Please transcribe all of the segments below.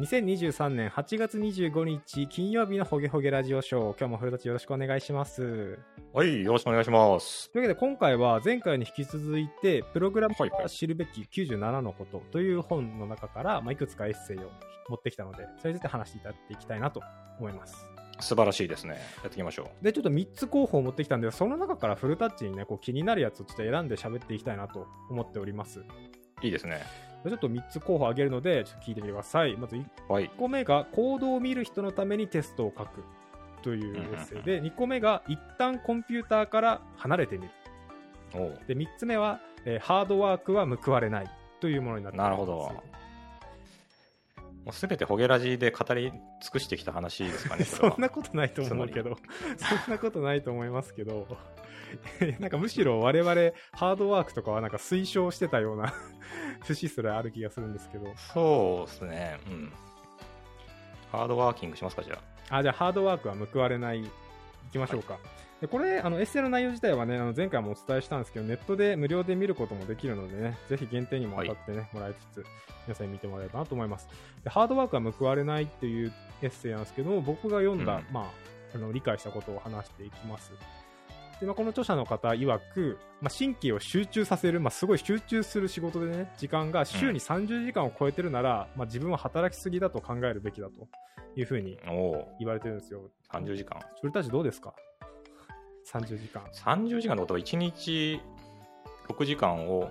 2023年8月25日金曜日のホゲホゲラジオショー。今日も古舘よろしくお願いします。はい、よろしくお願いします。というわけで今回は前回に引き続いて、プログラムが知るべき97のことという本の中から、まあ、いくつかエッセイを持ってきたので、それについて話していただいていきたいなと思います。素晴らしいですね。やっていきましょう。で、ちょっと3つ候補を持ってきたんで、その中からフルタッチにね、こう気になるやつをちょっと選んで喋っていきたいなと思っております。いいですね。ちょっと3つ候補あげるので、ちょっと聞いてみてください。まず1はい。個目が、コードを見る人のためにテストを書くというエッセイで、2個目が、一旦コンピューターから離れてみる。で、3つ目は、えーハードワークは報われないというものになっていますなるほど。もうすべてホゲラジで語り尽くしてきた話ですかね。そんなこことないと思うけど、そんなことないと思いますけど、なんかむしろ我々ハードワークとかはなんか推奨してたような節すらある気がするんですけど、とそうですね。うん。ハードワーキングしますか、じゃあ。あ、じゃあハードワークは報われない、いきましょうか。でこれ、あのエッセイの内容自体はね、あの前回もお伝えしたんですけど、ネットで無料で見ることもできるのでね、ぜひ限定にも当たってね、もらいつつ、皆さんに見てもらえればなと思います。でハードワークは報われないっていうエッセイなんですけども、僕が読んだ、うんまあ、あの理解したことを話していきます。でまあ、この著者の方曰く、まあ、神経を集中させる、まあ、すごい集中する仕事でね、時間が週に30時間を超えてるなら、まあ、自分は働きすぎだと考えるべきだというふうに言われてるんですよ。30時間。俺たちどうですか ?30 時間。30時間ってことは1日6時間を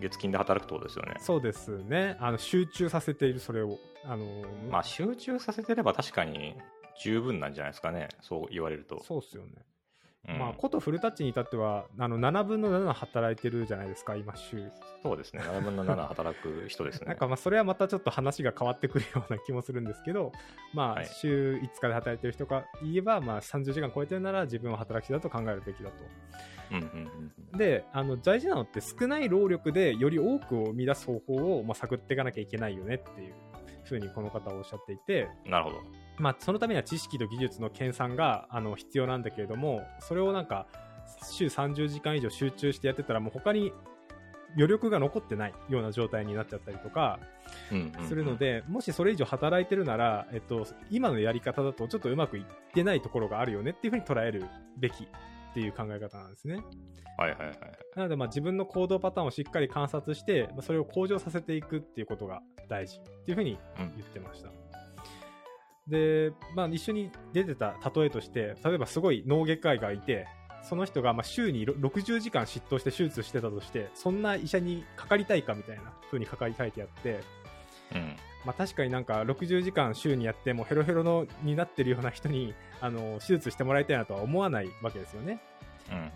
月金で働くとですよね。そうですね。あの、集中させている、それを。あの、まあ集中させてれば確かに十分なんじゃないですかね。そう言われると。そうっすよね。うんまあ、ことフルタッチに至っては、あの、7分の7働いてるじゃないですか、今、週。そうですね。7分の7働く人ですね。なんかまあ、それはまたちょっと話が変わってくるような気もするんですけど、まあ、はい週5日で働いてる人が言えば、まあ、30時間超えてるなら自分は働きだと考えるべきだと。うんうんうんで、あの、大事なのって少ない労力でより多くを生み出す方法を、まあ、探っていかなきゃいけないよねっていうふうにこの方はおっしゃっていて、うん。なるほど。まあ、そのためには知識と技術の研鑽があの必要なんだけれども、それをなんか、週30時間以上集中してやってたら、もう他に余力が残ってないような状態になっちゃったりとかうんうんうんするので、もしそれ以上働いてるなら、えっと、今のやり方だとちょっとうまくいってないところがあるよねっていうふうに捉えるべきっていう考え方なんですね。はいはいはい。なので、まあ、自分の行動パターンをしっかり観察して、まあそれを向上させていくっていうことが大事っていうふうにうん言ってました。で、まあ、一緒に出てた例えとして、例えばすごい脳外科医がいて、その人がまあ週にろ60時間執刀して手術してたとして、そんな医者にかかりたいかみたいな風にかかりたいてあって、うん。まあ、確かになんか60時間週にやってもヘロヘロのになってるような人にあの手術してもらいたいなとは思わないわけですよね。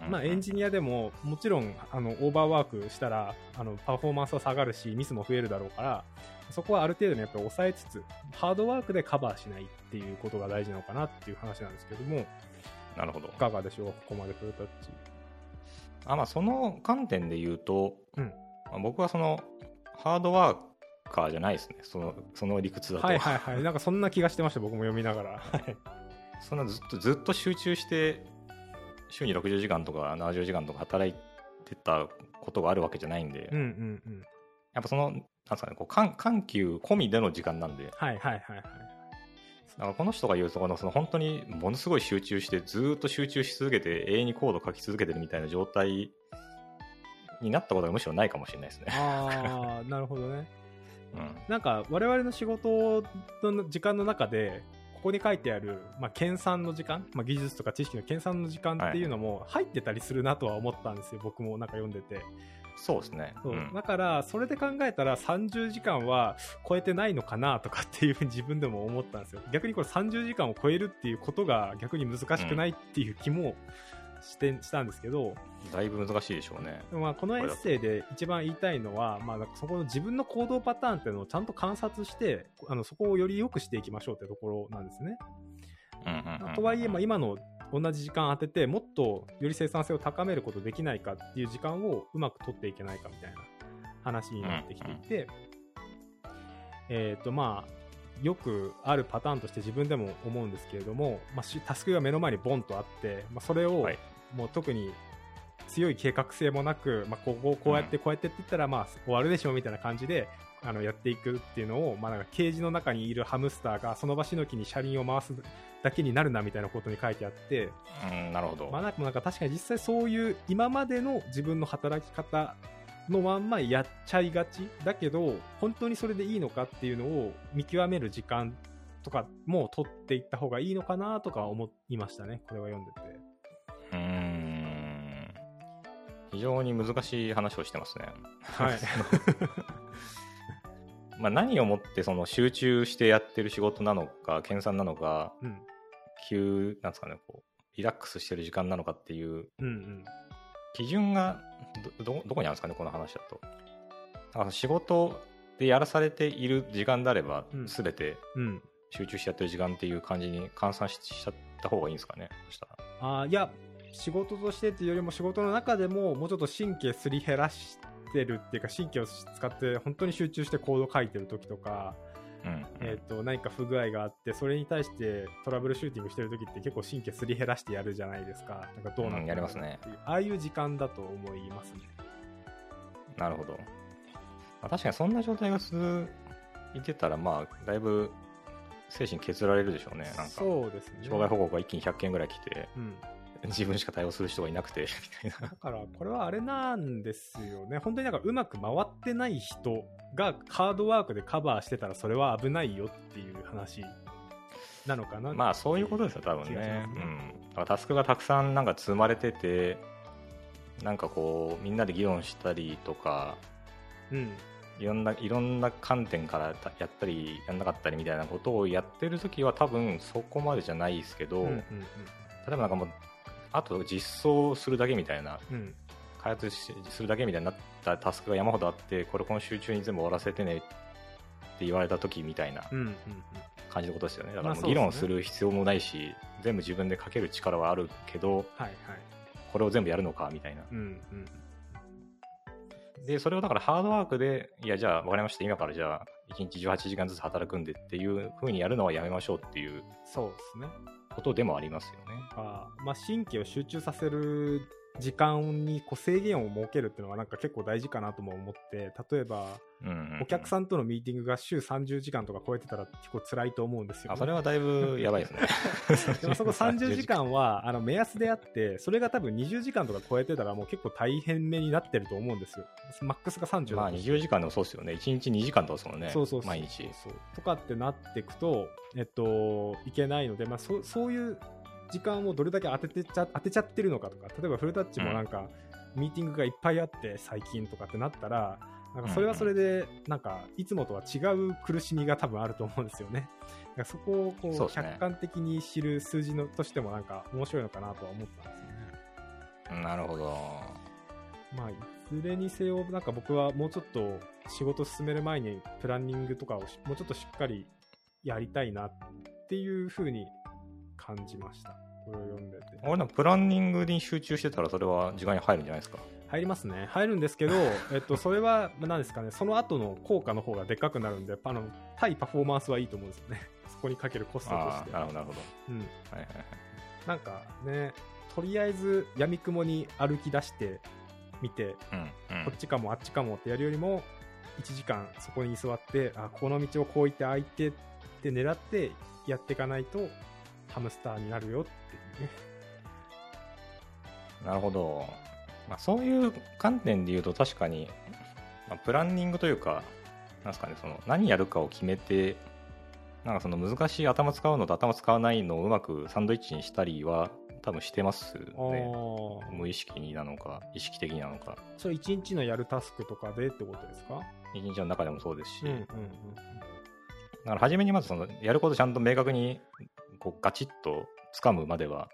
まあ、エンジニアでももちろんあのオーバーワークしたらあのパフォーマンスは下がるしミスも増えるだろうからそこはある程度にやっぱり抑えつつハードワークでカバーしないっていうことが大事なのかなっていう話なんですけどもいなるほど。かがでしょう？ここまでフルタッチあまあ、その観点で言うと、うん。まあ、僕はそのハードワーカーじゃないですね。そのその理屈だと。はいはいはい。なんかそんな気がしてました僕も読みながら。はい。そんなずっとずっと集中して週に60時間とか70時間とか働いてたことがあるわけじゃないんで、うんうんうん。やっぱそのなんですかねこう緩緩急込みでの時間なんで。はいはいはいはい。だからこの人が言うとこのその本当にものすごい集中してずっと集中し続けて永遠にコード書き続けてるみたいな状態になったことがむしろないかもしれないですね。ああなるほどね。うん。なんか我々の仕事の時間の中でここに書いてある、まあ、研鑽の時間、まあ、技術とか知識の研鑽の時間っていうのも入ってたりするなとは思ったんですよ、僕もなんか読んでて。そうですね。う。ん。だからそれで考えたら30時間は超えてないのかなとかっていうふうに 自分でも思ったんですよ。逆にこれ30時間を超えるっていうことが逆に難しくないっていう気もして、したんですけど、だいぶ難しいでしょうね。まあこのエッセイで一番言いたいのは、まあ、そこの自分の行動パターンっていうのをちゃんと観察してあのそこをより良くしていきましょうってところなんですね。うんうんうんうんとはいえ、まあ、今の同じ時間当ててもっとより生産性を高めることできないかっていう時間をうまく取っていけないかみたいな話になってきていて、えっ、とまあよくあるパターンとして自分でも思うんですけれども、まあし、タスクが目の前にボンとあって、まあ、それをはいもう特に強い計画性もなく、まあ、ここをこうやってこうやってって言ったらまあ終わるでしょうみたいな感じであのやっていくっていうのを、まあ、なんかケージの中にいるハムスターがその場しのぎに車輪を回すだけになるなみたいなことに書いてあって、うん、なるほど。まあ、なんかなんか確かに実際そういう今までの自分の働き方のまんまやっちゃいがちだけど本当にそれでいいのかっていうのを見極める時間とかも取っていった方がいいのかなとか思いましたねこれは読んでて非常に難しい話をしてますね。はい。まあ何をもってその集中してやってる仕事なのか、研鑽なのか、うん。急、なんですかね、こう、リラックスしてる時間なのかっていう。うんうん。基準がどどどこにあるんですかねこの話だと。だから仕事でやらされている時間であれば、うん。全てうん。集中してやってる時間っていう感じに換算ししちゃった方がいいんですかねそしたら。あーいや仕事としてっていうよりも仕事の中でももうちょっと神経すり減らしてるっていうか神経を使って本当に集中してコード書いてる時とか、うん、えー、と何か不具合があってそれに対してトラブルシューティングしてる時って結構神経すり減らしてやるじゃないですか。なんかどうなうんんやりますね。っていうああいう時間だと思いますね。なるほど、まあ、確かにそんな状態が続いてたらまあだいぶ精神削られるでしょうね。なんかそうですね。障害報告が一気に100件ぐらい来て。うん自分しか対応する人がいなくて。みたいなだからこれはあれなんですよね。本当になんかうまく回ってない人がハードワークでカバーしてたらそれは危ないよっていう話なのかな。まあそういうことですよ、多分ね。ね。うん。だからタスクがたくさんなんか積まれてて、なんかこう、みんなで議論したりとか、うん。いろんな、いろんな観点からたやったり、やんなかったりみたいなことをやってるときは多分そこまでじゃないですけど、うんうん。例えばなんかもう、あと実装するだけみたいな、うん。うん開発しするだけみたいになったタスクが山ほどあって、これ今週中に全部終わらせてねって言われたときみたいな感じのことですよね。だからもう議論する必要もないし、全部自分で書ける力はあるけど、はいはい。これを全部やるのかみたいな。うんうんで、それをだからハードワークで、いや、じゃあ分かりました、今からじゃあ、1日18時間ずつ働くんでっていう風にやるのはやめましょうっていうそうですねことでもありますよね。あまあ神経を集中させる時間にこう制限を設けるっていうのはなんか結構大事かなとも思って例えばお客さんとのミーティングが週30時間とか超えてたら結構辛いと思うんですよ、ね、あ、それはだいぶやばいですね。でもそこ30時間は あの目安であってそれが多分20時間とか超えてたらもう結構大変めになってると思うんですよマックスが30まあだと20時間でもそうですよね。1日2時間とかですもんね。そうそう毎日。とかってなっていくと、えっと、いけないので、まあ、そそういう時間をどれだけ当ててちゃ当てちゃってるのかとか例えばフルタッチもなんか、ミーティングがいっぱいあって最近とかってなったらなんかそれはそれでなんかいつもとは違う苦しみが多分あると思うんですよね。だからそこをこう客観的に知る数字のとしてもなんか面白いのかなとは思ったんですよね。なるほど。まあ、いずれにせよ、なんか僕はもうちょっと仕事進める前にプランニングとかをしもうちょっとしっかりやりたいなっていうふうに感じました。これを読んでて。プランニングに集中してたらそれは時間に入るんじゃないですか？入りますね。入るんですけど、えっと、それは、まあ何ですかね、その後の効果の方がでっかくなるんで、あの、対パフォーマンスはいいと思うんですよね。そこにかけるコストとして。なるほど、なるほど。うん。はいはいはい。なんかね、とりあえず、闇雲に歩き出してみて、うん、うんこっちかもあっちかもってやるよりも1時間そこに座ってあこの道をこう行ってああ行ってって狙ってやっていかないとハムスターになるよっていうね。なるほど。まあ、そういう観点で言うと確かに、まあ、プランニングというか、なんですかね、その何やるかを決めて、なんかその難しい頭使うのと頭使わないのをうまくサンドイッチにしたりは多分してますね。無意識になのか、意識的になのか、それ1日のやるタスクとかでってことですか？一日の中でもそうですし、うんうんうん。だから初めにまずそのやることちゃんと明確にこうガチッと掴むまでは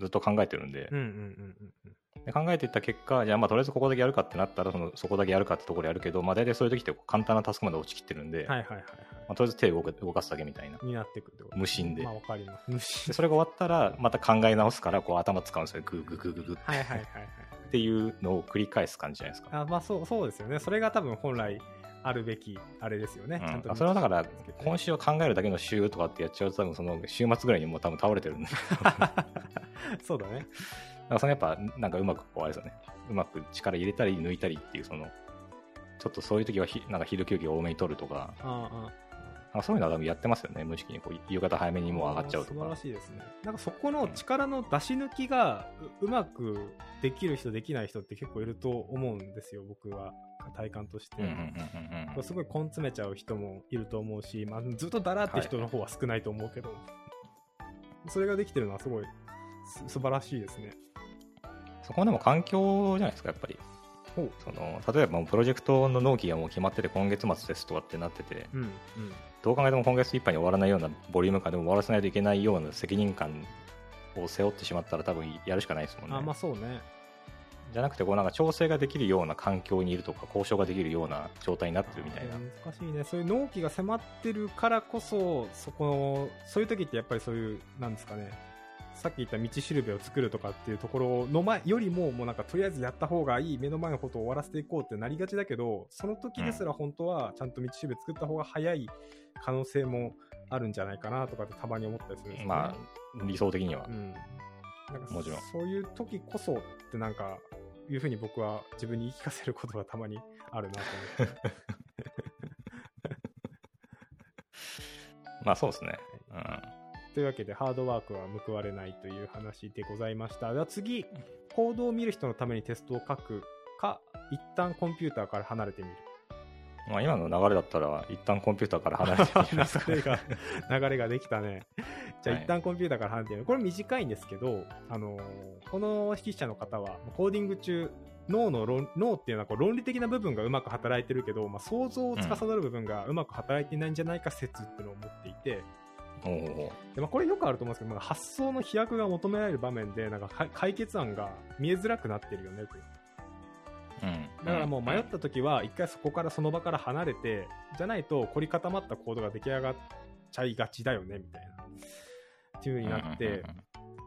ずっと考えてるんで、うんうんうんうんうん。で考えていった結果、じゃあまあとりあえずここだけやるかってなったらそのそこだけやるかってところやるけど、まあ大体そういう時って簡単なタスクまで落ちきってるんで、はいはいはいはまあ、とりあえず手を動か動かすだけみたいな。いになってく無心で。まあわかります。無心でそれが終わったらまた考え直すからこう頭使うんですよ。グーグーグーグーグー。はいはいはいはい。っていうのを繰り返す感じじゃないですか。あまあそうそうですよね。それが多分本来あるべきあれですよね、うん。ちゃんとあそれはだから今週は考えるだけの週とかってやっちゃうと多分その週末ぐらいにもう多分倒れてるんで。そうだね。だからそのやっぱなんかうまくこうあれですよね。うまく力入れたり抜いたりっていうそのちょっとそういう時はひなんか昼休憩多めに取るとか、ああそういうのは多分やってますよね、無意識にこう夕方早めにもう上がっちゃうと素晴らか。しいですね。なんかそこの力の出し抜きがううまくできる人、できない人って結構いると思うんですよ、僕は。体感として。すごい根詰めちゃう人もいると思うし、まあ、ずっとだらって人の方は少ないと思うけど、それができてるのはすごいす素晴らしいですね。そこはでも環境じゃないですか、やっぱり。その例えばもうプロジェクトの納期がもう決まってて今月末ですとかってなってて、うん、うん。どう考えても今月いっぱいに終わらないようなボリューム感でも終わらせないといけないような責任感を背負ってしまったら多分やるしかないですもんね。あ、まあそうね。じゃなくてこうなんか調整ができるような環境にいるとか交渉ができるような状態になってるみたいな。難しいね。そういう納期が迫ってるからこそ、そこの、そういう時ってやっぱりそういう、なんですかね、さっき言った道しるべを作るとかっていうところの前よりも、もうなんかとりあえずやった方がいい、目の前のことを終わらせていこうってなりがちだけど、その時ですら本当はちゃんと道しるべ作った方が早い可能性もあるんじゃないかなとかってたまに思ったりするんですよねまあ理想的にはう。ん。なんかもちろんそういう時こそってなんか、いうふうに僕は自分に言い聞かせることがたまにあるなと思って。まあそうですね。うんというわけで、ハードワークは報われないという話でございました。では次、コードを見る人のためにテストを書くか、一旦コンピューターから離れてみる。まあ、今の流れだったら一旦コンピューターから離れてみる 流れが、流れができたね。じゃあはい。一旦コンピューターから離れてみる。これ短いんですけど、あのーこの筆記者の方は、コーディング中、脳の論脳っていうのはこう論理的な部分がうまく働いてるけど、まあ、想像を司る部分がうまく働いていないんじゃないか説っていうのを持っていて、おうおうでまあ、これよくあると思うんですけど、まあ、発想の飛躍が求められる場面でなんかか解決案が見えづらくなってるよねという。うんだからもう迷った時は一回そこからその場から離れてじゃないと凝り固まったコードが出来上がっちゃいがちだよねみたいな。っていう風になって、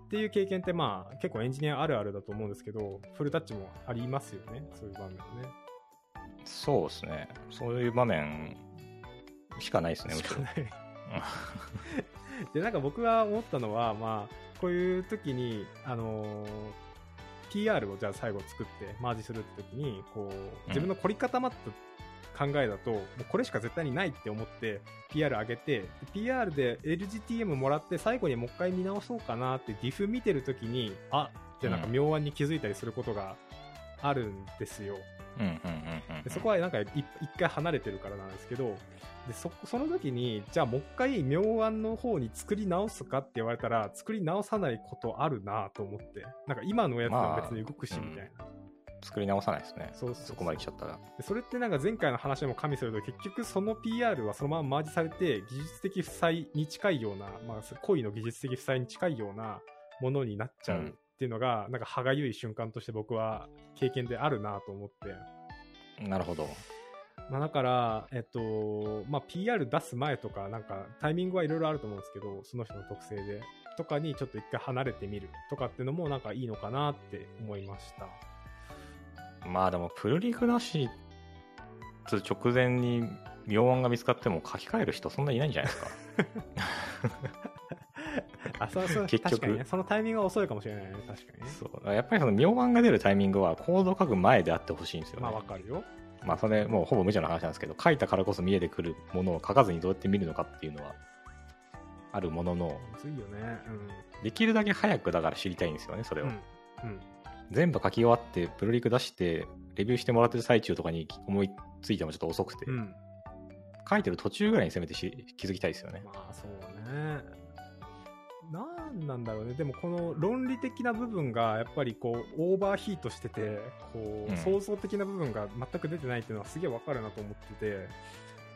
っていう経験ってまあ結構エンジニアあるあるだと思うんですけどフルタッチもありますよねそういう場面はね。そうですね。そういう場面しかないですね。しかない。でなんか僕が思ったのはまあこういう時にあのー PR をじゃあ最後作ってマージするって時にこう自分の凝り固まった考えだと、もうこれしか絶対にないって思って PR 上げてで PR で LGTM もらって最後にもう一回見直そうかなって diff 見てる時にあってなんか妙案に気づいたりすることがあるんですよ、でそこはなんかい一回離れてるからなんですけどでそその時にじゃあもう一回妙案の方に作り直すかって言われたら作り直さないことあるなと思ってなんか今のやつは別に動くしまあみたいな、作り直さないですね。そうそこまで来ちゃったら。でそれってなんか前回の話でも加味すると結局その PR はそのままマージされて技術的負債に近いような、まあ、恋の技術的負債に近いようなものになっちゃうっていうのが、なんか歯がゆい瞬間として僕は経験であるなと思って。なるほど。まあ、だから、えっと、まあ、PR 出す前とか、なんか、タイミングはいろいろあると思うんですけど、その人の特性で、とかにちょっと一回離れてみるとかっていうのも、なんかいいのかなって思いました。まあでも、プルリクなしつ直前に妙案が見つかっても書き換える人そんないないんじゃないですか。あ、そうそう、結局ね、そのタイミングが遅いかもしれないね、確かにね。そう。やっぱりその妙案が出るタイミングはコード書く前であってほしいんですよね。まあ、わかるよ。まあそれもうほぼ無茶な話なんですけど書いたからこそ見えてくるものを書かずにどうやって見るのかっていうのはあるもののむずいよね。できるだけ早くだから知りたいんですよねそれうん。を、うん。うん。全部書き終わってプロリク出してレビューしてもらってる最中とかに思いついてもちょっと遅くて、うん。書いてる途中ぐらいにせめてし気づきたいですよねまあ、そうね。なんなんだろうね。でも、この論理的な部分が、やっぱりこう、オーバーヒートしてて、こう、うん。創造的な部分が全く出てないっていうのはすげえわかるなと思ってて、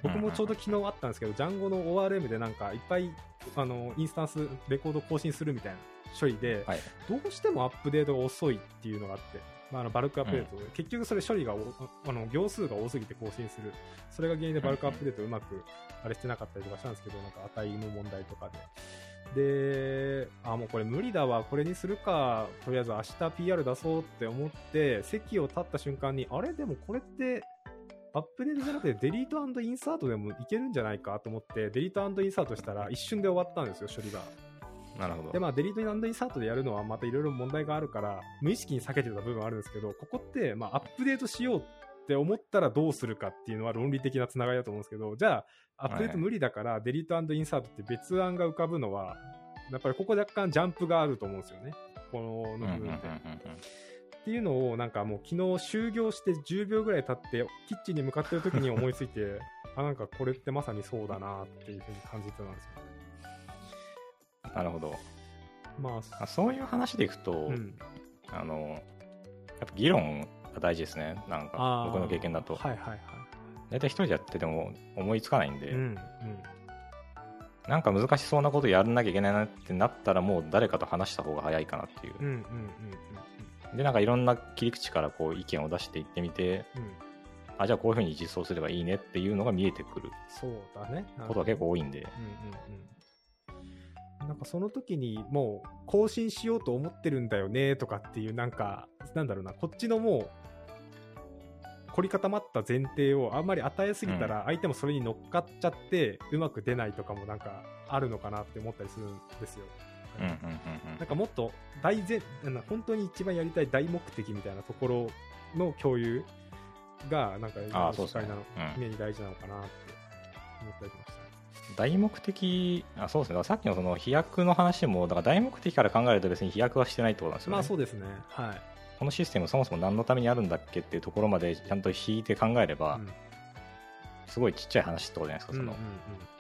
僕もちょうど昨日あったんですけど、ジャンゴの ORM でなんかいっぱい、あの、インスタンス、レコード更新するみたいな処理で、はい。どうしてもアップデートが遅いっていうのがあって、まあ、あのバルクアップデート。で、結局それ処理がおあの行数が多すぎて更新する、それが原因でバルクアップデートうまくあれしてなかったりとかしたんですけど、なんか値の問題とかで。で、あ、もうこれ無理だわ、これにするか、とりあえず明日 PR 出そうって思って、席を立った瞬間に、あれ？でもこれって、アップデートじゃなくてデリートインサートでもいけるんじゃないかと思って、デリートインサートしたら一瞬で終わったんですよ、処理が。なるほど。で、まあ、デリートインサートでやるのはまたいろいろ問題があるから、無意識に避けてた部分はあるんですけど、ここって、まあ、アップデートしようっって思ったらどうするかっていうのは論理的なつながりだと思うんですけど、じゃあ、アップデート無理だから、デリートインサートって別案が浮かぶのは、やっぱりここ若干ジャンプがあると思うんですよね。この部分で。っていうのをなんかもう昨日就業して10秒ぐらい経ってキッチンに向かってる時に思いついて あなんかこれってまさにそうだなっていうふうに感じてたんですようんなるほど。まあそういう話でいくと、あ、うん、あの、やっぱ議論が大事ですね。なんか僕の経験だと。はいはいはい大体一人でやってても思いつかないんで、うんうんなんか難しそうなことやらなきゃいけないなってなったらもう誰かと話した方が早いかなっていう。うんうんうんうんでなんかいろんな切り口からこう意見を出していってみてうん。うんあじゃあこういうふうに実装すればいいねっていうのが見えてくるそうだね。ことが結構多いんで。うんうんうん。なんかその時にもう更新しようと思ってるんだよねとかっていうなんかなんだろうな。こっちのもう凝り固まった前提をあんまり与えすぎたら相手もそれに乗っかっちゃってうまく出ないとかもなんかあるのかなって思ったりするんですよ。なんかもっと大前本当に一番やりたい大目的みたいなところの共有がなんかあーそうですね機会なの、うん目に大事なのかなって思ったりしました。大目的あそうですねさっきのその飛躍の話もだから大目的から考えると別に飛躍はしてないってことなんですよね、まあそうですね。はい。このシステムそもそも何のためにあるんだっけっていうところまでちゃんと引いて考えれば、うんすごいちっちゃい話ってことじゃないですか、そのうんうんうん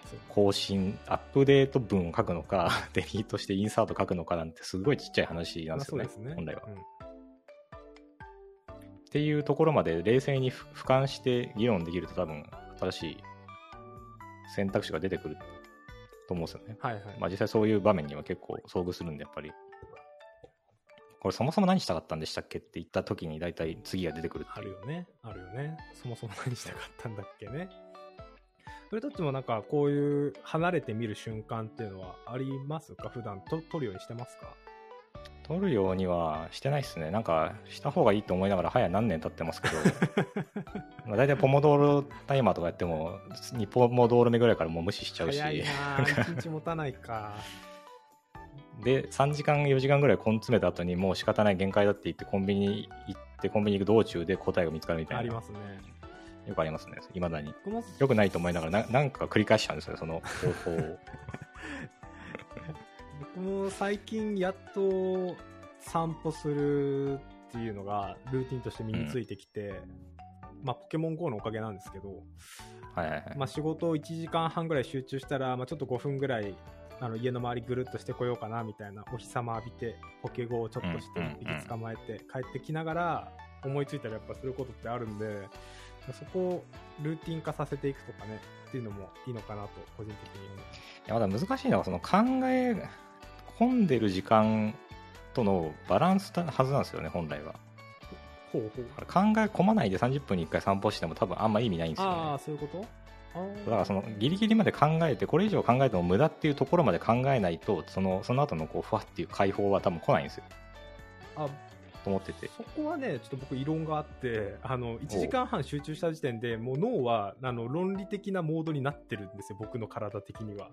そう更新、アップデート文を書くのか、デリートしてインサート書くのかなんてすごいちっちゃい話なんですよね、まあね本来は。うんっていうところまで冷静にふ俯瞰して議論できると多分新しい選択肢が出てくると思うんですよね。はいはい。まあ実際そういう場面には結構遭遇するんで、やっぱり。これそもそも何したかったんでしたっけって言った時に大体次が出てくる。あるよね。あるよね。そもそも何したかったんだっけね。それとってもなんかこういう離れて見る瞬間っていうのはありますか？普段と撮るようにしてますか？取るようにはしてないですね。なんかした方がいいと思いながら早何年経ってますけど、まあ大体ポモドーロタイマーとかやっても、2ポモドーロ目ぐらいからもう無視しちゃうし。早いなぁ。一日持たないか。で3時間4時間ぐらい根詰めた後にもう仕方ない限界だって言ってコンビニ行ってコンビニ行く道中で答えが見つかるみたいな。ありますね。よくありますねいまだに。よくないと思いながらななんか繰り返しちゃうんですよその方法を。僕も最近やっと散歩するっていうのがルーティンとして身についてきて、まあポケモン GO のおかげなんですけど、はいはいはい、まあ、仕事を1時間半ぐらい集中したら、まあ、ちょっと5分ぐらいあの家の周りぐるっとしてこようかなみたいなお日様浴びてポケゴをちょっとして息捕まえて帰ってきながら思いついたらやっぱすることってあるんでそこをルーティン化させていくとかねっていうのもいいのかなと個人的に思ういやまだ難しいのはその考え込んでる時間とのバランスなはずなんですよね本来は。ほうほう。考え込まないで30分に1回散歩しても多分あんま意味ないんですよね。ああそういうこと？だからそのギリギリまで考えてこれ以上考えても無駄っていうところまで考えないとそのその後のこうふわっていう解放は多分来ないんですよ。あと思ってて。そこはね、ちょっと僕、異論があって、あの1時間半集中した時点でもう脳はあの論理的なモードになってるんですよ、僕の体的には。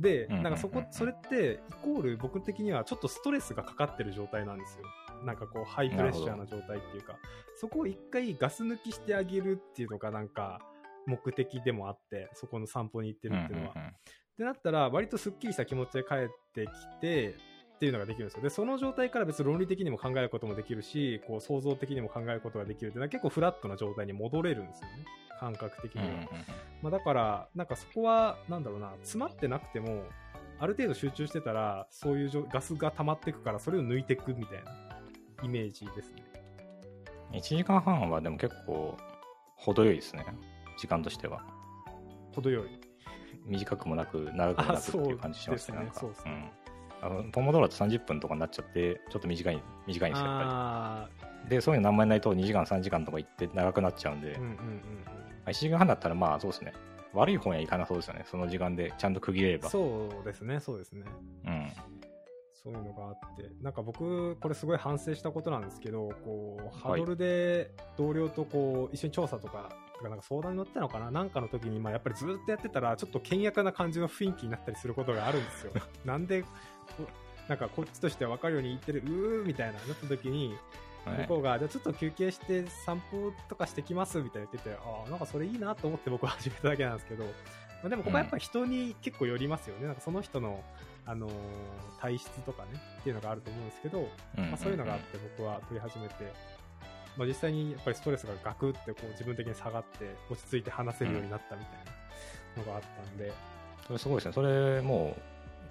で、なんかそこ、それって、イコール僕的にはちょっとストレスがかかってる状態なんですよ。なんかこう、ハイプレッシャーな状態っていうか、そこを一回ガス抜きしてあげるっていうのがなんか目的でもあって、そこの散歩に行ってるっていうのは。うんうんうんってなったら、割とすっきりした気持ちで帰ってきて、っていうのができるんですよ。で、その状態から別に論理的にも考えることもできるし、こう想像的にも考えることができるっていうのは結構フラットな状態に戻れるんですよね。感覚的には。うんうんうんまあ、だから、なんかそこは、なんだろうな、詰まってなくても、ある程度集中してたら、そういうガスが溜まっていくから、それを抜いていくみたいなイメージですね。1時間半はでも結構程よいですね時間としては。程よい。短くもなく長くもなくっていう感じしますねあなんか。そうですね。ん。あのポモドーロって30分とかになっちゃってちょっと短い短いんですよやっあぱり。でそういうの何枚ないと2時間3時間とか行って長くなっちゃうんで、ーうんうんうんうん。まあ1時間半だったらまあそうですね。悪い方にはいかなそうですよねその時間で。ちゃんと区切れれば。そうですね、そうですね。うん。そういうのがあって、なんか僕、これすごい反省したことなんですけど、こう、ハはい。ドルで同僚とこう、一緒に調査とか、とかなんか相談に乗ってたのかな？なんかの時に、まあやっぱりずっとやってたら、ちょっと険悪な感じの雰囲気になったりすることがあるんですよ。なんで、こなんかこっちとしては分かるように言ってる、うーみたいな、なった時に、はい。向こうが、じゃあちょっと休憩して散歩とかしてきますみたいな言ってて、ああ、なんかそれいいなと思って僕は始めただけなんですけど、まあ、でもここはやっぱ人に結構よりますよね。なんかその人の、あのー体質とかね、っていうのがあると思うんですけど、うん。まあ、そういうのがあって僕は取り始めて、まあ、実際にやっぱりストレスがガクってこう自分的に下がって落ち着いて話せるようになったみたいなのがあったんで、それすごいですね。それも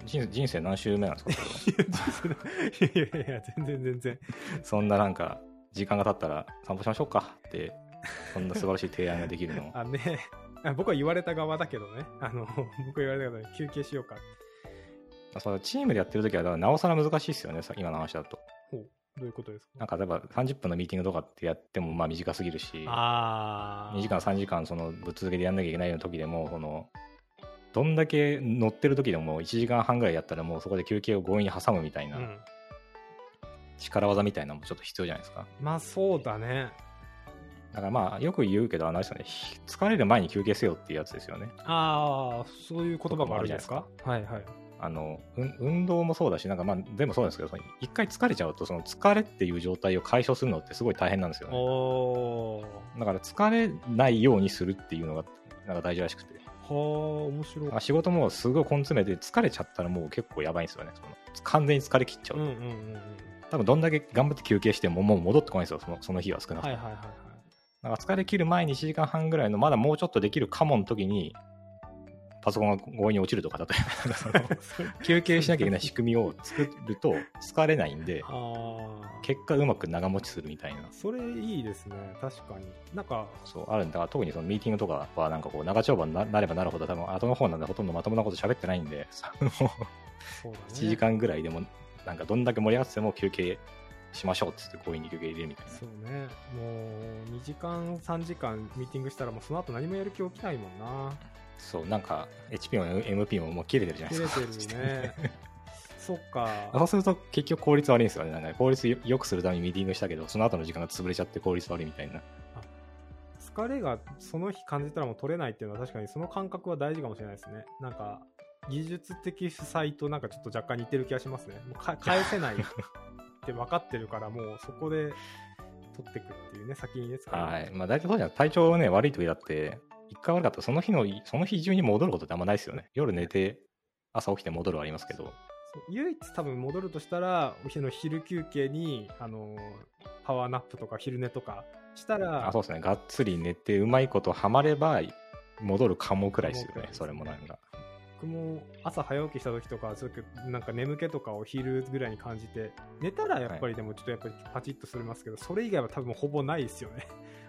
う人人生何週目なんですか？いやいやいや、全然全然。そんななんか、時間が経ったら散歩しましょうかって、そんな素晴らしい提案ができるの。あね、あ僕は言われた側だけどね、あの 僕は言われた側で休憩しようかって。そのチームでやってる時は、だからなおさら難しいですよね、さ今の話だと。どういうことですか？なんか例えば30分のミーティングとかってやってもまあ短すぎるし、あー2時間、3時間、そのぶっ続けでやんなきゃいけないような時でも、この、どんだけ乗ってる時でも1時間半ぐらいやったらもうそこで休憩を強引に挟むみたいな、うん。力技みたいなのもちょっと必要じゃないですか。まあそうだね。だからまあよく言うけど、あのあれですよね、ひ疲れる前に休憩せよっていうやつですよね。ああ、そういう言葉もあるじゃないですか。はいはい。あの、うん運動もそうだし、なんかまあ全部そうなんですけど、一回疲れちゃうと、その疲れっていう状態を解消するのってすごい大変なんですよね。だから疲れないようにするっていうのがなんか大事らしくて。はあ、面白い。あ仕事もすごい根詰めて疲れちゃったらもう結構やばいんですよね。その完全に疲れ切っちゃうと。うんうんうんうん。多分どんだけ頑張って休憩してももう戻ってこないんですよ、そのその日は少なくとも。はいはいはいはい。だから疲れ切る前に1時間半ぐらいのまだもうちょっとできるかもの時に、パソコンが強引に落ちるとか、例えばその休憩しなきゃいけない仕組みを作ると疲れないんで。結果うまく長持ちするみたいな。それいいですね。確かに。なんか、そう、あるんだから特にそのミーティングとかはなんかこう長丁場にななればなるほど多分後の方なんでほとんどまともなこと喋ってないんで、そ のそうだね。1時間ぐらいでもなんかどんだけ盛り上がってても休憩しましょうって言って強引に休憩入れるみたいな。そうね。もう、2時間、3時間ミーティングしたら、もうその後何もやる気起きないもんな。そう、なんか HP も MP ももう切れてるじゃない切れですか。てるね。そっか。そうすると結局効率悪いんですよね。なんか効率よ良くするためにミーティングしたけど、その後の時間が潰れちゃって効率悪いみたいな。疲れがその日感じたらもう取れないっていうのは確かにその感覚は大事かもしれないですね。なんか、技術的負債となんかちょっと若干似てる気がしますね。もうか返せないって分かってるから、もうそこで取っていくっていうね、先にね、使う。はい。まあ大体そうじゃん。体調ね、悪い時だって、一回悪かったらその日の、その日中に戻ることってあんまないですよね。夜寝て、朝起きて戻るはありますけど。唯一多分戻るとしたら、お昼の昼休憩に、あのーパワーナップとか昼寝とかしたら、あ、そうですね。がっつり寝て、うまいことハマれば、戻るかもくらいですよねそれもなんか。僕も朝早起きした時とか、ちょっとなんか眠気とかを昼ぐらいに感じて、寝たらやっぱりでもちょっとやっぱりパチッとするますけど、それ以外は多分ほぼないですよね。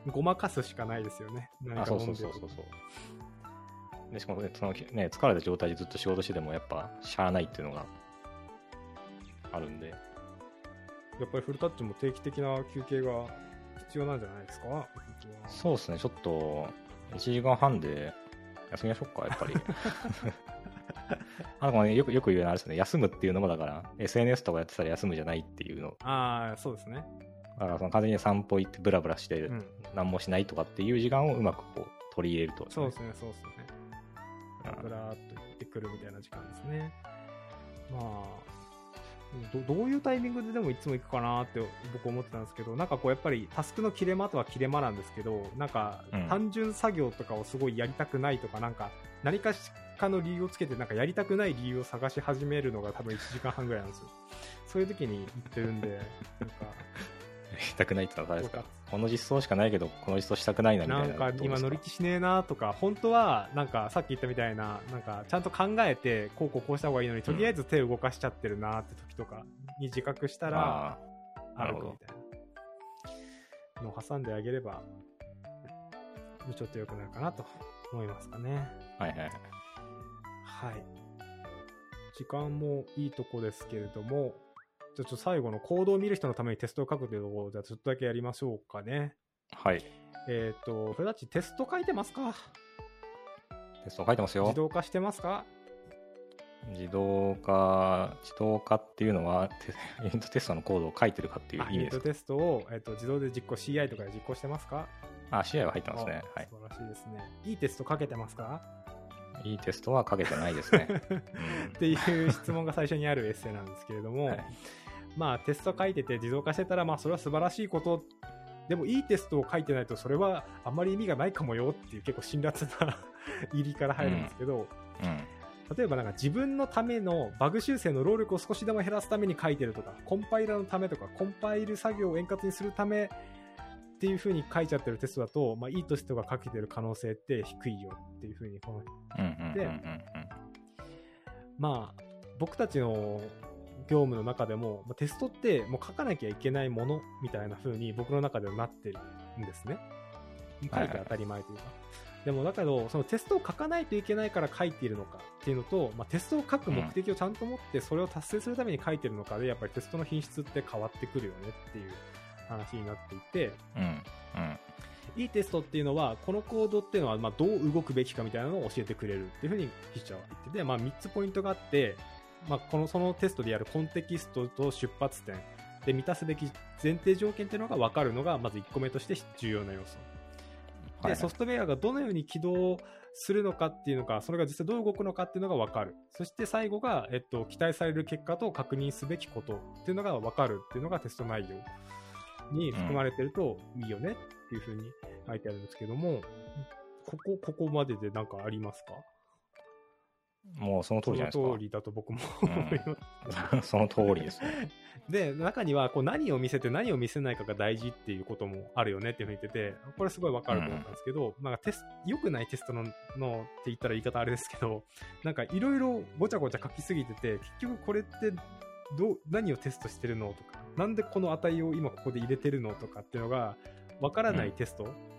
ごまかすしかないですよね。何そうそうそうそうそう。でしかもね、そのね、疲れた状態でずっと仕事してても、やっぱ、しゃあないっていうのがあるんで。やっぱりフルタッチも定期的な休憩が必要なんじゃないですか？そうですね、ちょっと、1時間半で休みましょうか、やっぱり。あのね、よくよく言うのはあれですね、休むっていうのもだから、SNS とかやってたら休むじゃないっていうの。ああ、そうですね。だからその完全に散歩行ってブラブラしてうん。何もしないとかっていう時間をうまくこう取り入れると、そうですね、そうですね。うんぶらーっと行ってくるみたいな時間ですね。まあ、どどういうタイミングででもいつも行くかなって僕思ってたんですけど、なんかこうやっぱりタスクの切れ間とは切れ間なんですけど、なんかうん単純作業とかをすごいやりたくないとか、なんか何かしかの理由をつけてなんかやりたくない理由を探し始めるのが多分1時間半ぐらいなんですよ。そういう時に行ってるんで、なんか、やりたくないってのはですかこの実装しかないけど、この実装したくないなみたないんか？な。今乗り気しねえなとか、本当はなんかさっき言ったみたいな、なんかちゃんと考えて、こうこうこうした方がいいのに、とりあえず手を動かしちゃってるなって時とかに自覚したら、歩くみたいなのを挟んであげれば、ちょっと良くなるかなと思いますかね。はいはいはい。はい。時間もいいとこですけれども、じゃあちょっと最後の行動を見る人のためにテストを書くというところを、じゃあちょっとだけやりましょうかね。はい。えっ、と、フレダッチテスト書いてますか？テスト書いてますよ自。動化してますか？自動化、自動化っていうのは、テユニットテストのコードを書いてるかっていうあユニット意味ですか？テストを、えっと自動で実行 CI とかで実行してますか？あ、試合は入ってますね。はい。あ素晴らしいですね。いいテストかけてますか？いいテストは書けてないですね。っていう質問が最初にあるエッセイなんですけれども、はいまあテスト書いてて自動化してたら、まあそれは素晴らしいこと。でもいいテストを書いてないとそれはあんまり意味がないかもよっていう結構辛辣な入りから入るんですけど、うん。例えばなんか自分のためのバグ修正の労力を少しでも減らすために書いてるとか、コンパイラーのためとか、コンパイル作業を円滑にするためっていう風に書いちゃってるテストだと、まあいいテストが書けてる可能性って低いよっていう風にこのうんうんうんうんでまあ、僕たちの業務の中でも、まあテストってもう書かなきゃいけないものみたいな風に僕の中ではなってるんですね。書いて当たり前というか。でもだけど、そのテストを書かないといけないから書いているのかっていうのと、まあ、テストを書く目的をちゃんと持ってそれを達成するために書いてるのかで、やっぱりテストの品質って変わってくるよねっていう話になっていて、うんうんいいテストっていうのは、このコードっていうのは、まあ、どう動くべきかみたいなのを教えてくれるっていうふうに筆者は言ってて、まあ、3つポイントがあって、まあ、この、そのテストでやるコンテキストと出発点で満たすべき前提条件っていうのが分かるのが、まず1個目として重要な要素。で、はいソフトウェアがどのように起動するのかっていうのか、それが実際どう動くのかっていうのが分かる。そして最後が、えっと、期待される結果と確認すべきことっていうのが分かるっていうのがテスト内容に含まれてるといいよねっていうふうに書いてあるんですけども、ここ、ここまでで何かありますか？もうその通りじゃないですかその通りだと僕もうん思います。その通りですね。で、中にはこう何を見せて何を見せないかが大事っていうこともあるよねっていうふうに言ってて、これすごいわかると思ったんですけど、なんかテス良くないテストののって言ったら言い方あれですけど、なんかいろいろごちゃごちゃ書きすぎてて、結局これってどう、何をテストしてるのとか、なんでこの値を今ここで入れてるのとかっていうのが、わからないテストが、うん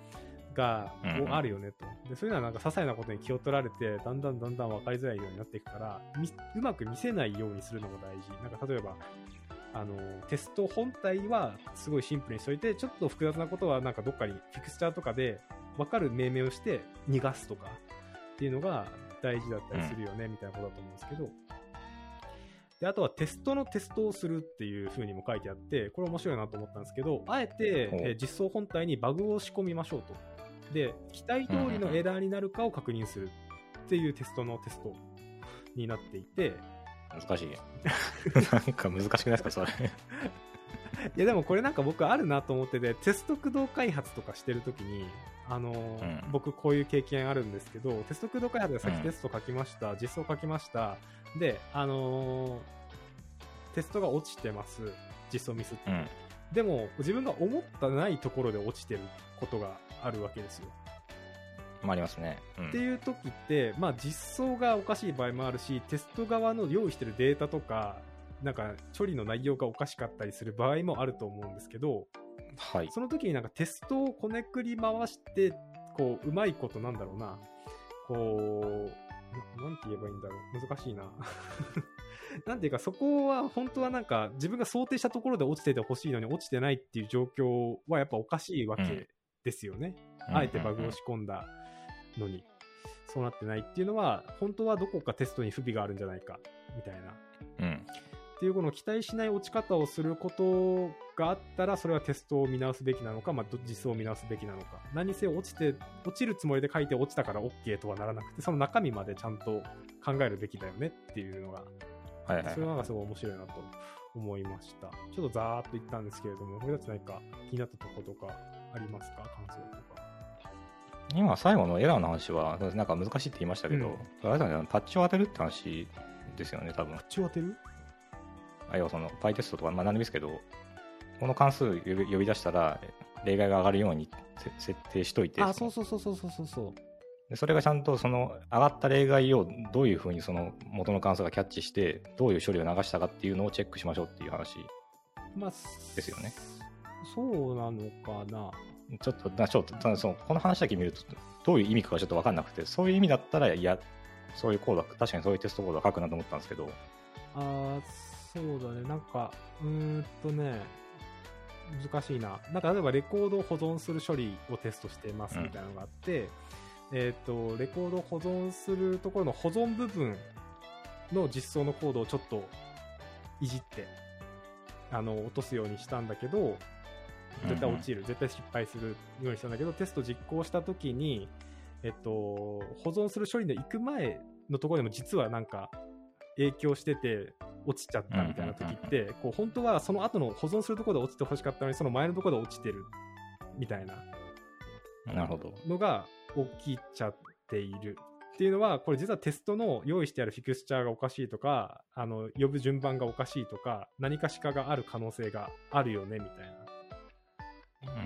をあるよねと。で、そういうのはなんか些細なことに気を取られて、だんだんだんだん分かりづらいようになっていくから、みうまく見せないようにするのが大事。なんか例えば、あの、テスト本体はすごいシンプルにしといて、ちょっと複雑なことはなんかどっかにフィクスチャーとかで分かる命名をして逃がすとかっていうのが大事だったりするよね、みたいなことだと思うんですけど。で、あとはテストのテストをするっていう風にも書いてあって、これ面白いなと思ったんですけど、あえて、えー実装本体にバグを仕込みましょうと。で、期待通りのエラーになるかを確認するっていうテストのテストになっていて、難しい。なんか難しくないですか、それ。いやでもこれなんか僕あるなと思ってて、テスト駆動開発とかしてるときに、あのーうん僕こういう経験あるんですけど、テスト駆動開発でさっきうんテスト書きました、実装書きました、で、あのーテストが落ちてます、実装ミスって。うん。でも自分が思ったないところで落ちてることがあるわけですよ。まあ、ありますね。うんっていう時って、まあ実装がおかしい場合もあるし、テスト側の用意してるデータとか、なんか処理の内容がおかしかったりする場合もあると思うんですけど、はい。その時になんかテストをこねくり回して、こう、うまいことなんだろうな、こう、ななんて言えばいいんだろう。難しいな。なんていうか、そこは本当はなんか自分が想定したところで落ちててほしいのに落ちてないっていう状況はやっぱおかしいわけですよね。あえてバグを仕込んだのに、そうなってないっていうのは、本当はどこかテストに不備があるんじゃないか、みたいな。うん。っていうこの期待しない落ち方をすることがあったら、それはテストを見直すべきなのか、まあ、ど実装を見直すべきなのか。何せ落ちて、落ちるつもりで書いて落ちたから OK とはならなくて、その中身までちゃんと考えるべきだよねっていうのが、はいはいそれはすごい面白いなと思いました。ちょっとざーっと言ったんですけれども、これだと何か気になったところとかありますか？感想とか。今、最後のエラーの話は、なんか難しいって言いましたけど、うんあれだね、パッチを当てるって話ですよね、多分。口を当てる？あ要はその、パイテストとか、まあ何でもいいですけど、この関数呼び出したら、例外が上がるようにせ設定しといて、あ、そうそうそうそうそうそうそう。でそれがちゃんとその上がった例外をどういうふうにその元の関数がキャッチして、どういう処理を流したかっていうのをチェックしましょうっていう話。まあ、ですよね。そうなのかな。ちょっと、なちょっとそのこの話だけ見ると、どういう意味かがちょっと分かんなくて、そういう意味だったら、いや、そういうコードは、確かにそういうテストコードは書くなと思ったんですけど、あーそうだね。なんか、うーんとね、難しいな。なんか例えばレコードを保存する処理をテストしてますみたいなのがあって、えっ、と、レコードを保存するところの保存部分の実装のコードをちょっといじって、あの、落とすようにしたんだけど、絶対落ちる、絶対失敗するようにしたんだけど、テスト実行したときに、えっと、保存する処理の行く前のところでも実はなんか影響してて、落ちちゃったみたいな時って、こう本当はその後の保存するところで落ちてほしかったのに、その前のところで落ちてるみたいな。なるほど。のが起きちゃっている。っていうのは、これ実はテストの用意してあるフィクスチャーがおかしいとか、あの、呼ぶ順番がおかしいとか、何かしかがある可能性があるよね、みたいなう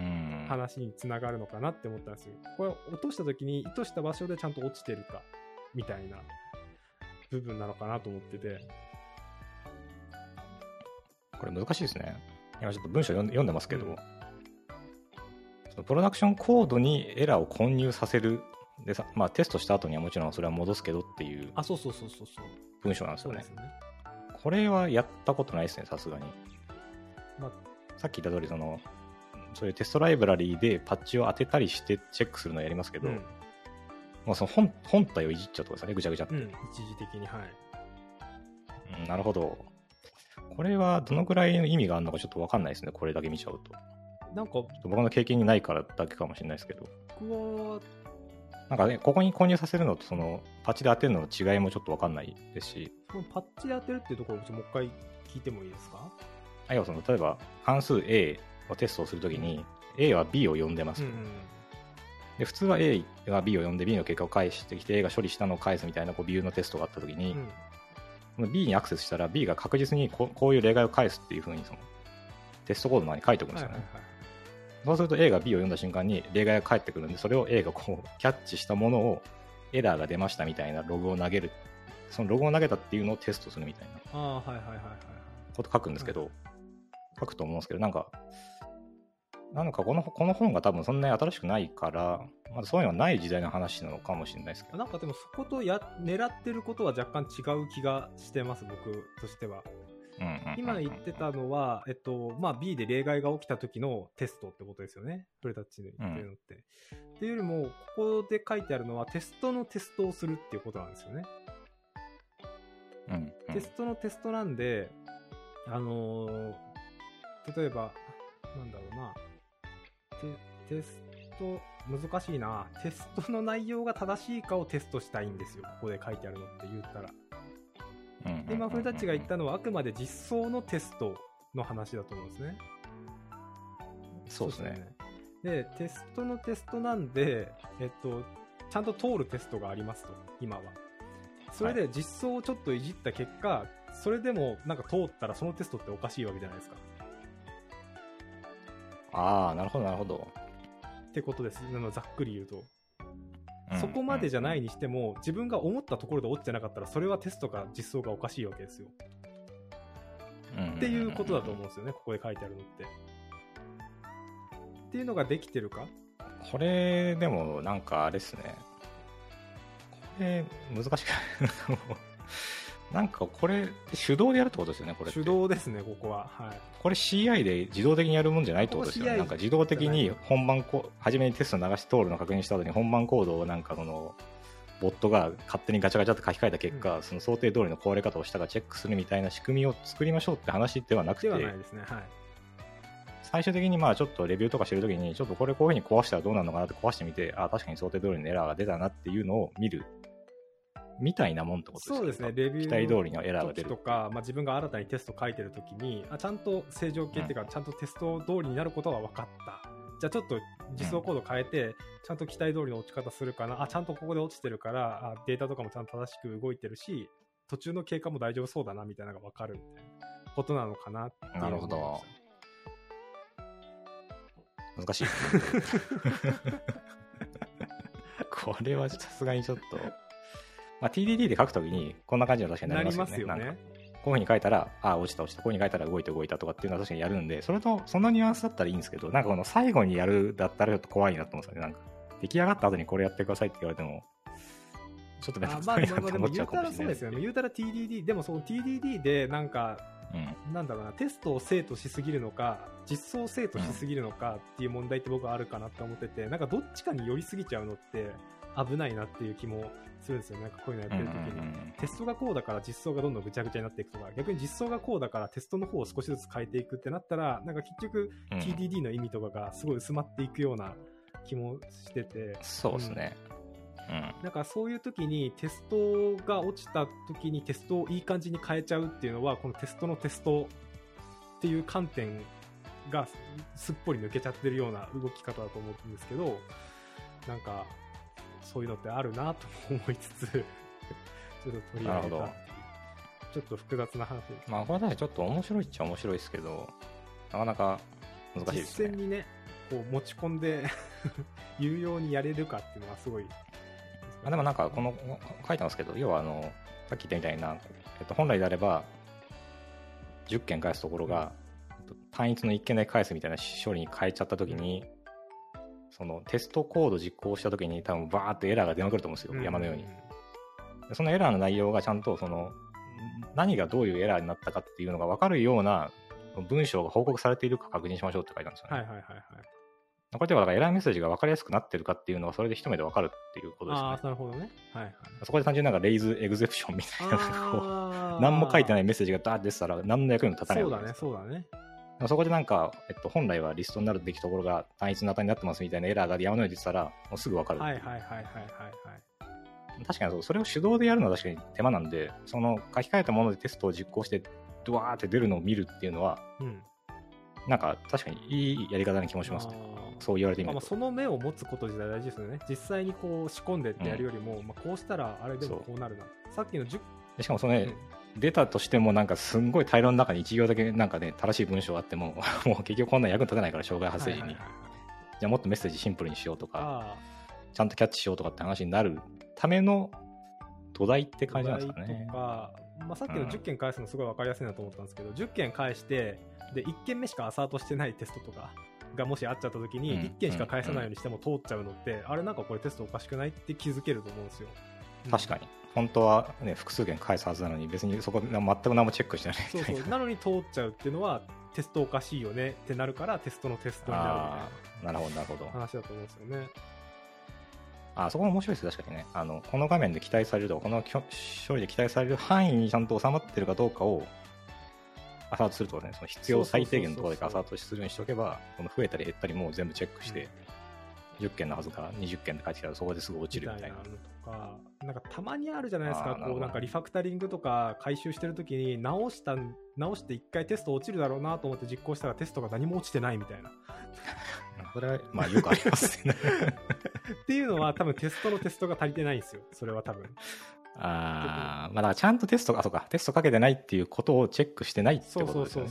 ん。話につながるのかなって思ったんですよ。これ落とした時に意図した場所でちゃんと落ちてるか、みたいな部分なのかなと思ってて。これ難しいですね。今ちょっと文章読んでますけど、うんプロダクションコードにエラーを混入させる。でさ、まあテストした後にはもちろんそれは戻すけどっていうあ、そうそうそうそうそう。文章なんですよね。これはやったことないですね、さすがに。まあ、さっき言った通り、その、そういうテストライブラリーでパッチを当てたりしてチェックするのをやりますけど、うん。まあその本本体をいじっちゃうとかですね、ぐちゃぐちゃって。うん。一時的に、はい。うんなるほど。これはどのくらいの意味があるのかちょっとわかんないですね、これだけ見ちゃうと。なんか、僕の経験にないからだけかもしれないですけど。僕は、なんかね、ここに購入させるのと、その、パッチで当てるのの違いもちょっとわかんないですし、そのパッチで当てるっていうところをもう一回聞いてもいいですか？あ要はその、例えば、関数 A をテストをするときに、A は B を呼んでますと、で。普通は A が B を呼んで B の結果を返してきて A が処理したのを返すみたいなこうビューのテストがあったときに、うん。B にアクセスしたら B が確実にこうこういう例外を返すっていうふうにそのテストコードの中に書いておくんですよね。はいはいはい。そうすると A が B を読んだ瞬間に例外が返ってくるんで、それを A がこうキャッチしたものをエラーが出ましたみたいなログを投げる。そのログを投げたっていうのをテストするみたいなああ、はいはいはいはいはい。こと書くんですけど、書くと思うんですけど、なんか、なんかこのこの本が多分そんなに新しくないから、まだそういうのはない時代の話なのかもしれないですけど。なんかでもそことや狙ってることは若干違う気がしてます、僕としては。うんうんうんうん今言ってたのは、えっと、まあ B で例外が起きた時のテストってことですよね。プレタッチで言ってるのって。っていうよりも、ここで書いてあるのはテストのテストをするっていうことなんですよね。うんうんテストのテストなんで、あのー例えば、なんだろうな、テテスト、難しいな、テストの内容が正しいかをテストしたいんですよ、ここで書いてあるのって言ったら。で、今、フルタッチが言ったのは、あくまで実装のテストの話だと思うんですね。そうですね。で、テストのテストなんで、えっと、ちゃんと通るテストがありますと、今は。それで実装をちょっといじった結果、それでもなんか通ったらそのテストっておかしいわけじゃないですか。ああ、なるほど、なるほど。ってことです。ざっくり言うと。うんそこまでじゃないにしても、自分が思ったところで落ちてなかったら、それはテストか実装がおかしいわけですよ。っていうことだと思うんですよね、ここで書いてあるのって。っていうのができてるか？これ、でも、なんかあれですね。これ、難しくな んかこれ、手動でやるってことですよね、これ。手動ですね、ここは。はい。これ CI で自動的にやるもんじゃないってことですよね。なんか自動的に本番コ初めにテスト流して通るの確認した後に本番コードをなんかその、ボットが勝手にガチャガチャって書き換えた結果、その想定通りの壊れ方をしたかチェックするみたいな仕組みを作りましょうって話ではなくてで、はないですね。はい。最終的にまあちょっとレビューとかしてるときに、ちょっとこれこういうふうに壊したらどうなるのかなって壊してみて、あ確かに想定通りのエラーが出たなっていうのを見る、みたいなもんってことですそうですね、レビュー期待通りのエラーが出る時とか、まあ、自分が新たにテスト書いてるときにあ、ちゃんと正常形っていうか、ちゃんとテスト通りになることは分かった。じゃあちょっと実装コード変えて、ちゃんと期待通りの落ち方するかな、あ、ちゃんとここで落ちてるから、あデータとかもちゃんと正しく動いてるし、途中の経過も大丈夫そうだなみたいなのが分かるみたいなことなのかなってなるほど。難しい。これはさすがにちょっと、まあ、TDD で書くときにこんな感じは確かたなになりますよね。よね。こういうふうに書いたら、あ落ちた落ちた、こういうふうに書いたら動いて動いたとかっていうのは確かにやるんで、それと、そのニュアンスだったらいいんですけど、なんかこの最後にやるだったらちょっと怖いなと思うんですよね。なんか、出来上がった後にこれやってくださいって言われても、ちょっとめんどあまあくさいなでも でも言と思っちゃうかうたらそうでもしれないですすけど。よね。言うたら TDD、でもその TDD でなんか、うんなんだろうな、テストを生徒しすぎるのか、実装を生徒しすぎるのかっていう問題って僕はあるかなって思ってて、なんかどっちかに寄りすぎちゃうのって危ないなっていう気もするんですよね。なんかこういうのやってる時に。テストがこうだから実装がどんどんぐちゃぐちゃになっていくとか、逆に実装がこうだからテストの方を少しずつ変えていくってなったら、なんか結局うん TDD の意味とかがすごい薄まっていくような気もしてて。そうですね。うん。だからそういう時にテストが落ちた時にテストをいい感じに変えちゃうっていうのは、このテストのテストっていう観点がすすっぽり抜けちゃってるような動き方だと思うんですけど、なんか、そういうのってあるなと思いつつ、ちょっと取り上げたちょっと複雑な話です。まあ、これはちょっと面白いっちゃ面白いですけど、なかなか難しいですね。実践にね、こう持ち込んで 有用にやれるかっていうのはすごい。まあ、でもなんか、この、書いてますけど、要はあの、さっき言ったみたいな、えっと、本来であれば、10件返すところが、えっと単一の1件で返すみたいな処理に変えちゃったときに、そのテストコード実行したときに多分バーってエラーが出まくると思うんですよ、山のように。でそのエラーの内容がちゃんとその何がどういうエラーになったかっていうのが分かるような文章が報告されているか確認しましょうって書いてあるんですよね。はいはいはいはい。こはエラーメッセージが分かりやすくなってるかっていうのはそれで一目で分かるっていうことですねああ、。なるほどね。はいはい。そこで単純になんかレイズエグゼプションみたいなこあう何も書いていないメッセージがダーって出てたら何の役にも立たないそうだね、そうだね。そこでなんか、えっと、本来はリストになるべきところが単一の値になってますみたいなエラーが山のように出てたらもうすぐ分かる。はいはいはいはいはいはい。確かにそうそれを手動でやるのは確かに手間なんでその書き換えたものでテストを実行してドワーって出るのを見るっていうのはうん。なんか確かにいいやり方な気もしますあーそう言われてみまあ、まあるとその目を持つこと自体大事ですよね。実際にこう仕込んでってやるよりも、まあ、こうしたらあれでもこうなるな。さっきの10、でしかもそのね、出たとしてもなんかすんごい大量の中に1行だけなんかね正しい文章があっても もう結局こんなん役に立てないから障害発生時に、じゃあもっとメッセージシンプルにしようとかあちゃんとキャッチしようとかって話になるための土台ってあ、感じなんですか土ね台とか、まあ、さっきのうん。10件返すのすごい分かりやすいなと思ったんですけど、10件返して、で、1件目しかアサートしてないテストとかがもしあっちゃった時に、うん。1件しか返さないようにしても通っちゃうのって、あれなんかこれテストおかしくないって気づけると思うんですよ。確かに本当はね複数件返すはずなのに別にそこで全く何もチェックしてないそうそう。なのに通っちゃうっていうのは、テストおかしいよねってなるから、テストのテストになるな。るほどなるほど。な話だと思うんですよね。あそこも面白いです。確かにね。あのこの画面で期待されるとかこの処理で期待される範囲にちゃんと収まってるかどうかをアサートするとかねその必要最低限のところだけアサートするようにしておけばこの増えたり減ったりも全部チェックして、10件のはずが20件で返ってきたらそこですぐ落ちるみたいな。のとか、なんかたまにあるじゃないですか、こうなんかリファクタリングとか回収してるときに直した、直して一回テスト落ちるだろうなと思って実行したらテストが何も落ちてないみたいな。それはまあよくありますね。っていうのは多分テストのテストが足りてないんですよ、それは多分。ああまあだからちゃんとテストがそうか。テストかけてないっていうことをチェックしてないってことですよね。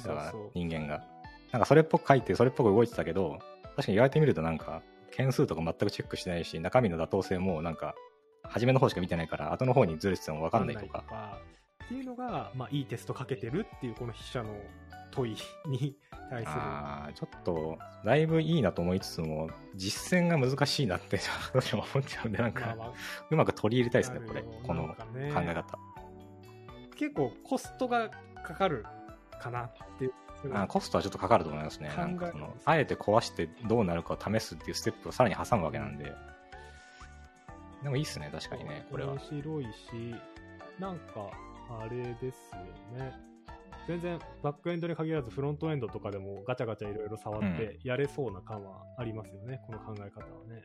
人間が。なんかそれっぽく書いてそれっぽく動いてたけど確かに言われてみるとなんか件数とか全くチェックしてないし中身の妥当性もなんか初めの方しか見てないから後の方にずれてても分かんないとか。っていうのが、まあ、いいテストかけてるっていうこの筆者の問いに対する。ああちょっとだいぶいいなと思いつつも実践が難しいなってどうしても思っちゃうんでなんかまあまあうまく取り入れたいですねこれ。この考え方。結構コストがかかるかなっていう。あコストはちょっとかかると思いますね。なんかそのあえて壊してどうなるかを試すっていうステップをさらに挟むわけなんで。でもいいっすね、確かにね、これは面。白いし、なんか、あれですよね。全然バックエンドに限らずフロントエンドとかでもガチャガチャいろいろ触ってやれそうな感はありますよね、この考え方はね。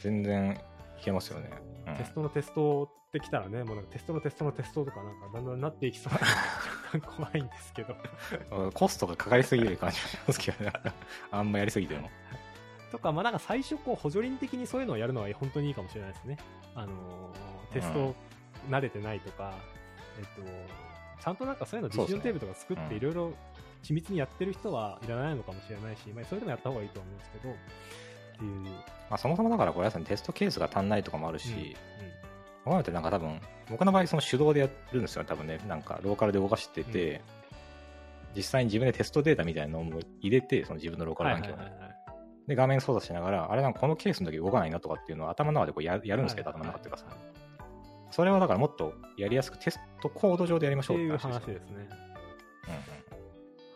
全然いけますよね。うんテストのテストってきたらね、もうなんかテストのテストのテストとかなんかだんだんなっていきそう怖いんですけど。コストがかかりすぎる感じがしますけどね。あんまやりすぎても。とか、まあなんか最初こう補助輪的にそういうのをやるのは本当にいいかもしれないですね。あのーテスト慣れてないとか、えっと、ちゃんとなんかそういうのディシジョンテーブルとか作っていろいろ緻密にやってる人はいらないのかもしれないし、まあそれでもやった方がいいと思うんですけど、っていう。まあ、そもそもだからこれテストケースが足んないとかもあるし、うんこういうのってなんか多分、僕の場合その手動でやるんですよね、多分ね。なんかローカルで動かしてて、実際に自分でテストデータみたいなのを入れて、その自分のローカル環境に。はいはいはいはいで、画面操作しながら、あれなんかこのケースの時動かないなとかっていうのを頭の中でこうややるんですけど、はい頭の中っていうかさ。それはだからもっとやりやすくテストコード上でやりましょうっていう話話ですよですね。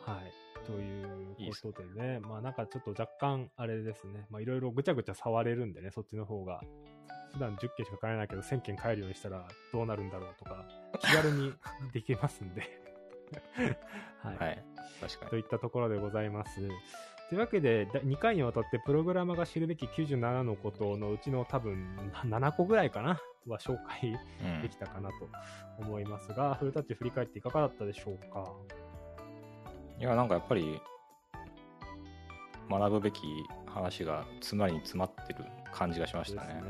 うんはい。ということでね、まあなんかちょっと若干あれですね、まあいろいろぐちゃぐちゃ触れるんでね、そっちの方が。普段10件しか買えないけど1000件買えるようにしたらどうなるんだろうとか、気軽に できますんで。はい。うんはい。確かに。といったところでございます。というわけで、2回にわたってプログラマーが知るべき97のことのうちの多分7個ぐらいかなは紹介できたかなと思いますが、うん、フルタッチ振り返っていかがだったでしょうか？いや、なんかやっぱり学ぶべき話が詰まりに詰まってる感じがしましたね。ね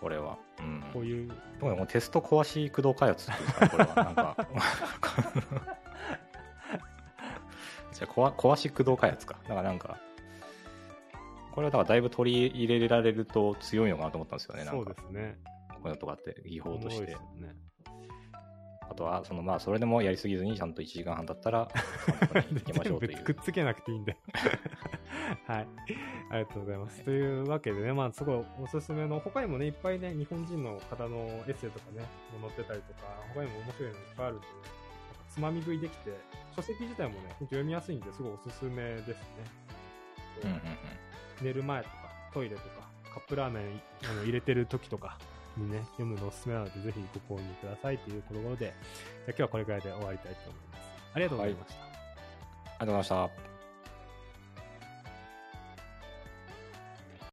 これは。うん、こういう。もテスト壊し駆動開発っていうか、これは。なんか じゃあ壊、壊し駆動開発か。だからなんか、これはだからだいぶ取り入れられると強いのかなと思ったんですよね。そうですね。こういうのとかって技法として。とは、そのまあ、それでもやりすぎずに、ちゃんと1時間半だったら、行きましょうという。くっつけなくていいんで はい。ありがとうございます。はい、というわけでね、まあ、すごいおすすめの、他にもね、いっぱいね、日本人の方のエッセイとかね、も載ってたりとか、他にも面白いのいっぱいあるんで、ね、つまみ食いできて、書籍自体もね、読みやすいんで、すごいおすすめですね。うんうんうん、寝る前とか、トイレとか、カップラーメンあの入れてる時とか、にね、読むのおすすめなので、ぜひご購入くださいというところで、じゃ今日はこれぐらいで終わりたいと思います。ありがとうございました。はい、ありがとうございました。